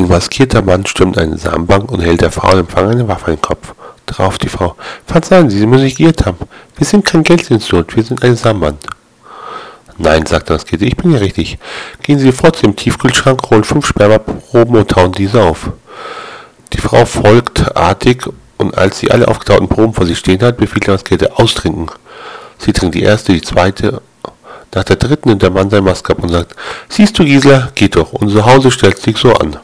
Ein maskierter Mann stürmt eine Samenbank und hält der Frau im Empfang eine Waffe in den Kopf. Darauf die Frau. Verzeihen Sie, Sie müssen sich geirrt haben. Wir sind kein Geldinstitut, wir sind eine Samenbank. Nein, sagt das Kind, ich bin ja richtig. Gehen Sie sofort zu dem Tiefkühlschrank, holen fünf Spermaproben und tauen diese auf. Die Frau folgt artig und als sie alle aufgetauten Proben vor sich stehen hat, befiehlt das Kind austrinken. Sie trinkt die erste, die zweite. Nach der dritten nimmt der Mann sein Maske ab und sagt, siehst du Gisela, geht doch, unser Hause stellt sich so an.